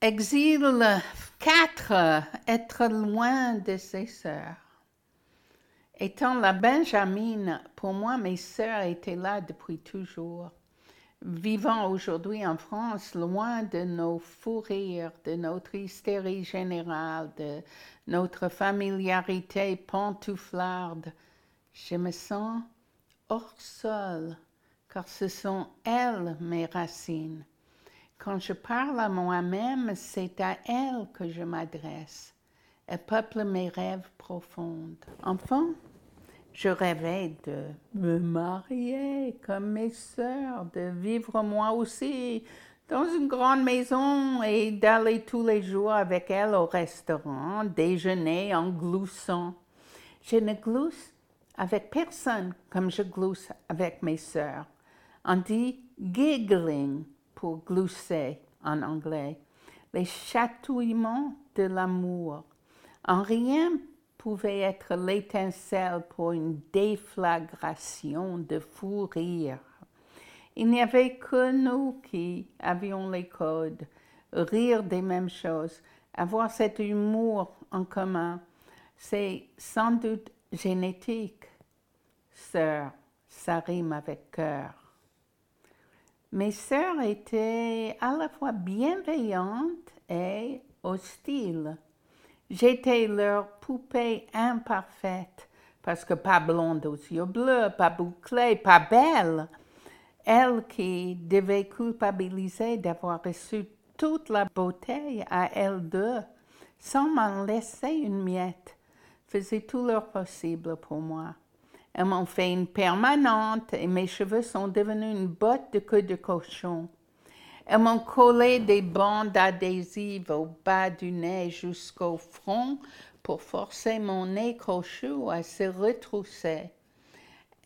Exil 4. Être loin de ses sœurs. Étant la Benjamine, pour moi, mes sœurs étaient là depuis toujours. Vivant aujourd'hui en France, loin de nos fous rires, de notre hystérie générale, de notre familiarité pantouflarde, je me sens hors sol, car ce sont elles mes racines. Quand je parle à moi-même, c'est à elles que je m'adresse. Elles peuplent mes rêves profonds. Enfant, je rêvais de me marier comme mes sœurs, de vivre moi aussi dans une grande maison et d'aller tous les jours avec elles au restaurant, déjeuner en gloussant. Je ne glousse avec personne comme je glousse avec mes sœurs. On dit giggling pour glousser en anglais, les chatouillements de l'amour. En rien pouvait être l'étincelle pour une déflagration de fou rire. Il n'y avait que nous qui avions les codes, rire des mêmes choses, avoir cet humour en commun. C'est sans doute génétique. Sœur, ça rime avec cœur. Mes sœurs étaient à la fois bienveillantes et hostiles. J'étais leur poupée imparfaite, parce que pas blonde aux yeux bleus, pas bouclée, pas belle. Elle qui devait culpabiliser d'avoir reçu toute la beauté à elle deux, sans m'en laisser une miette, faisait tout leur possible pour moi. Elles m'ont fait une permanente et mes cheveux sont devenus une botte de queue de cochon. Elles m'ont collé des bandes adhésives au bas du nez jusqu'au front pour forcer mon nez crochu à se retrousser.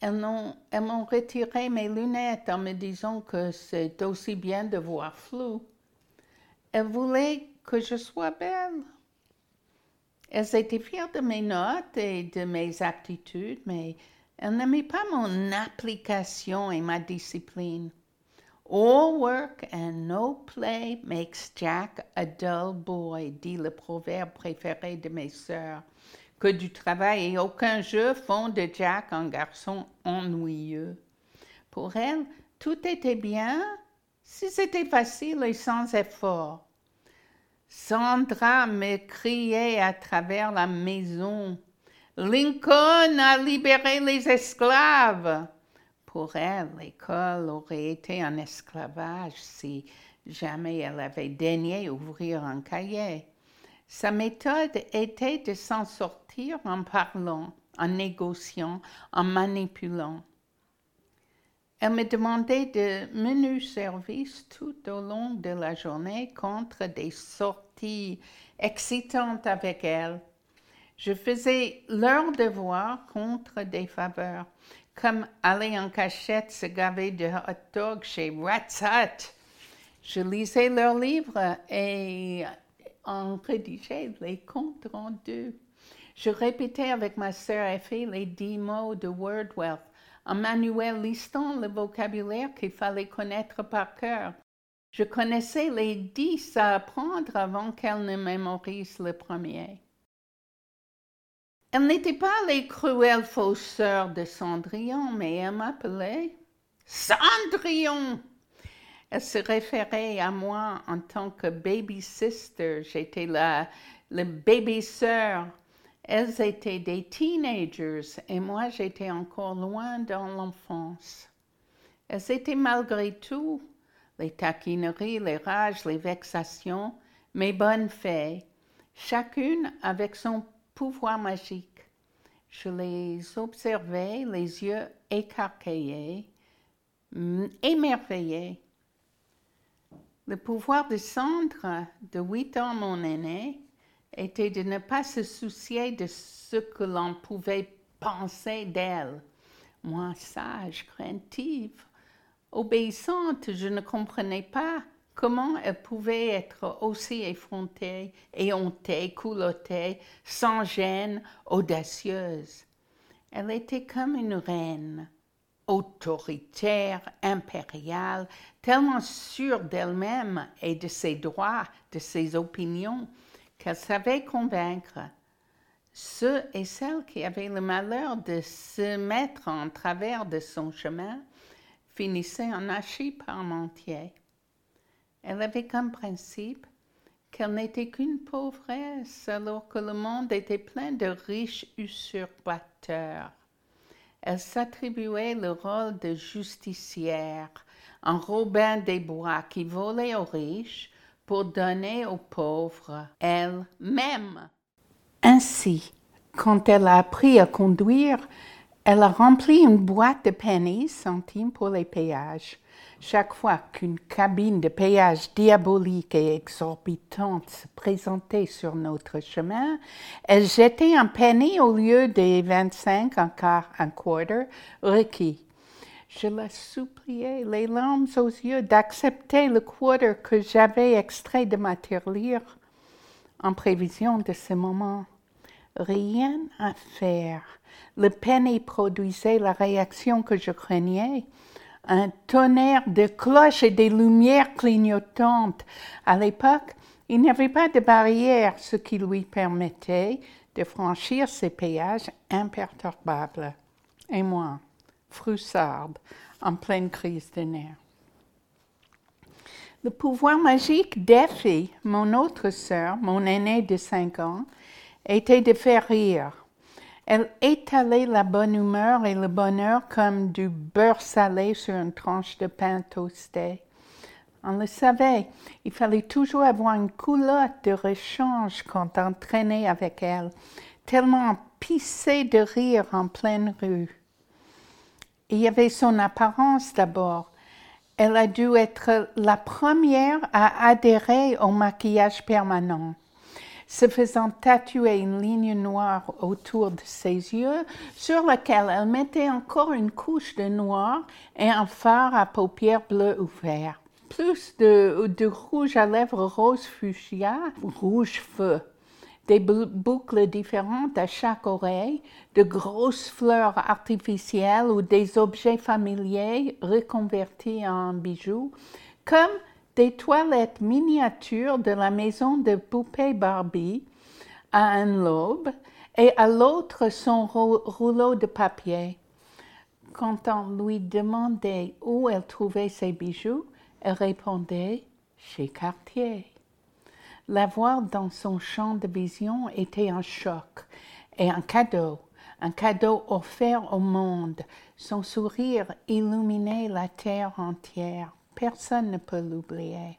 Elles m'ont retiré mes lunettes en me disant que c'est aussi bien de voir flou. Elles voulaient que je sois belle. Elles étaient fières de mes notes et de mes aptitudes, mais elles n'aimaient pas mon application et ma discipline. All work and no play makes Jack a dull boy, dit le proverbe préféré de mes sœurs. Que du travail et aucun jeu font de Jack un garçon ennuyeux. Pour elle, tout était bien si c'était facile et sans effort. Sandra me criait à travers la maison. Lincoln a libéré les esclaves. Pour elle, l'école aurait été un esclavage si jamais elle avait daigné ouvrir un cahier. Sa méthode était de s'en sortir en parlant, en négociant, en manipulant. Elle me demandait de menus services tout au long de la journée contre des sorties excitantes avec elle. Je faisais leur devoir contre des faveurs comme aller en cachette se gaver de hot dog chez Rat's Hut. Je lisais leurs livres et en rédigeais les comptes rendus. Je répétais avec ma sœur Effie les dix mots de Wordwealth, un manuel listant le vocabulaire qu'il fallait connaître par cœur. Je connaissais les dix à apprendre avant qu'elle ne mémorise le premier. Elle n'était pas les cruelles fausses de Cendrillon, mais elle m'appelait Cendrillon. Elle se référait à moi en tant que baby sister. J'étais la, la baby sœur. Elles étaient des teenagers et moi j'étais encore loin dans l'enfance. Elles étaient malgré tout les taquineries, les rages, les vexations, mes bonnes fées, chacune avec son pouvoir magique. Je les observais, les yeux écarquillés, émerveillés. Le pouvoir de Cendre, de huit ans mon aîné, était de ne pas se soucier de ce que l'on pouvait penser d'elle. Moi, sage, craintive, obéissante, je ne comprenais pas Comment elle pouvait être aussi effrontée, éhontée, coulottée, sans gêne, audacieuse? Elle était comme une reine, autoritaire, impériale, tellement sûre d'elle-même et de ses droits, de ses opinions, qu'elle savait convaincre ceux et celles qui avaient le malheur de se mettre en travers de son chemin finissaient en archi-parmentier. Elle avait comme principe qu'elle n'était qu'une pauvresse alors que le monde était plein de riches usurpateurs. Elle s'attribuait le rôle de justicière, un Robin des Bois qui volait aux riches pour donner aux pauvres elle-même. Ainsi, quand elle a appris à conduire, elle a rempli une boîte de pennies centimes pour les péages. Chaque fois qu'une cabine de péage diabolique et exorbitante se présentait sur notre chemin, elle jetait un penny au lieu des 25, un quart, un quarter requis. Je la suppliais, les larmes aux yeux, d'accepter le quarter que j'avais extrait de ma tirelire en prévision de ce moment. Rien à faire. Le penny produisait la réaction que je craignais. Un tonnerre de cloches et des lumières clignotantes. À l'époque, il n'y avait pas de barrière, ce qui lui permettait de franchir ces péages imperturbables. Et moi, Froussarde, en pleine crise de nerfs. Le pouvoir magique d'Effie, mon autre sœur, mon aînée de cinq ans, était de faire rire. Elle étalait la bonne humeur et le bonheur comme du beurre salé sur une tranche de pain toasté. On le savait, il fallait toujours avoir une coulotte de rechange quand on traînait avec elle, tellement pissée de rire en pleine rue. Il y avait son apparence d'abord. Elle a dû être la première à adhérer au maquillage permanent se faisant tatouer une ligne noire autour de ses yeux, sur laquelle elle mettait encore une couche de noir et un phare à paupières bleues ouvertes. Plus de, de rouge à lèvres rose fuchsia, rouge feu, des boucles différentes à chaque oreille, de grosses fleurs artificielles ou des objets familiers reconvertis en bijoux, comme des toilettes miniatures de la maison de poupée Barbie à un lobe et à l'autre son rouleau de papier. Quand on lui demandait où elle trouvait ses bijoux, elle répondait chez Cartier. La voir dans son champ de vision était un choc et un cadeau, un cadeau offert au monde. Son sourire illuminait la terre entière. Personne ne peut l'oublier.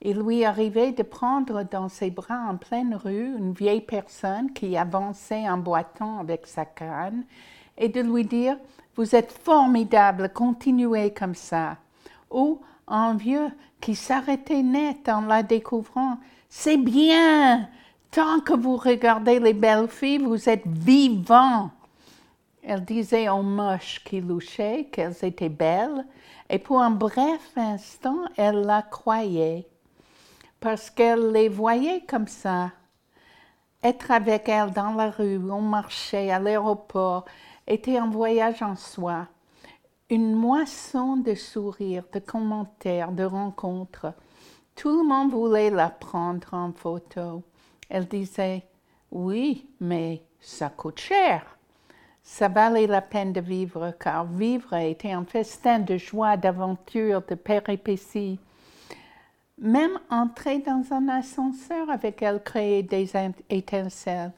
Il lui arrivait de prendre dans ses bras en pleine rue une vieille personne qui avançait en boitant avec sa canne et de lui dire Vous êtes formidable, continuez comme ça. Ou un vieux qui s'arrêtait net en la découvrant C'est bien, tant que vous regardez les belles filles, vous êtes vivant. Elle disait aux moches qui louchaient qu'elles étaient belles et pour un bref instant, elle la croyait, parce qu'elle les voyait comme ça. Être avec elle dans la rue, au marché, à l'aéroport, était un voyage en soi, une moisson de sourires, de commentaires, de rencontres. Tout le monde voulait la prendre en photo. Elle disait, oui, mais ça coûte cher. Ça valait la peine de vivre, car vivre était un festin de joie, d'aventure, de péripéties. Même entrer dans un ascenseur avec elle créait des étincelles.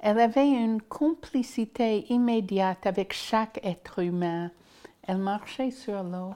Elle avait une complicité immédiate avec chaque être humain. Elle marchait sur l'eau.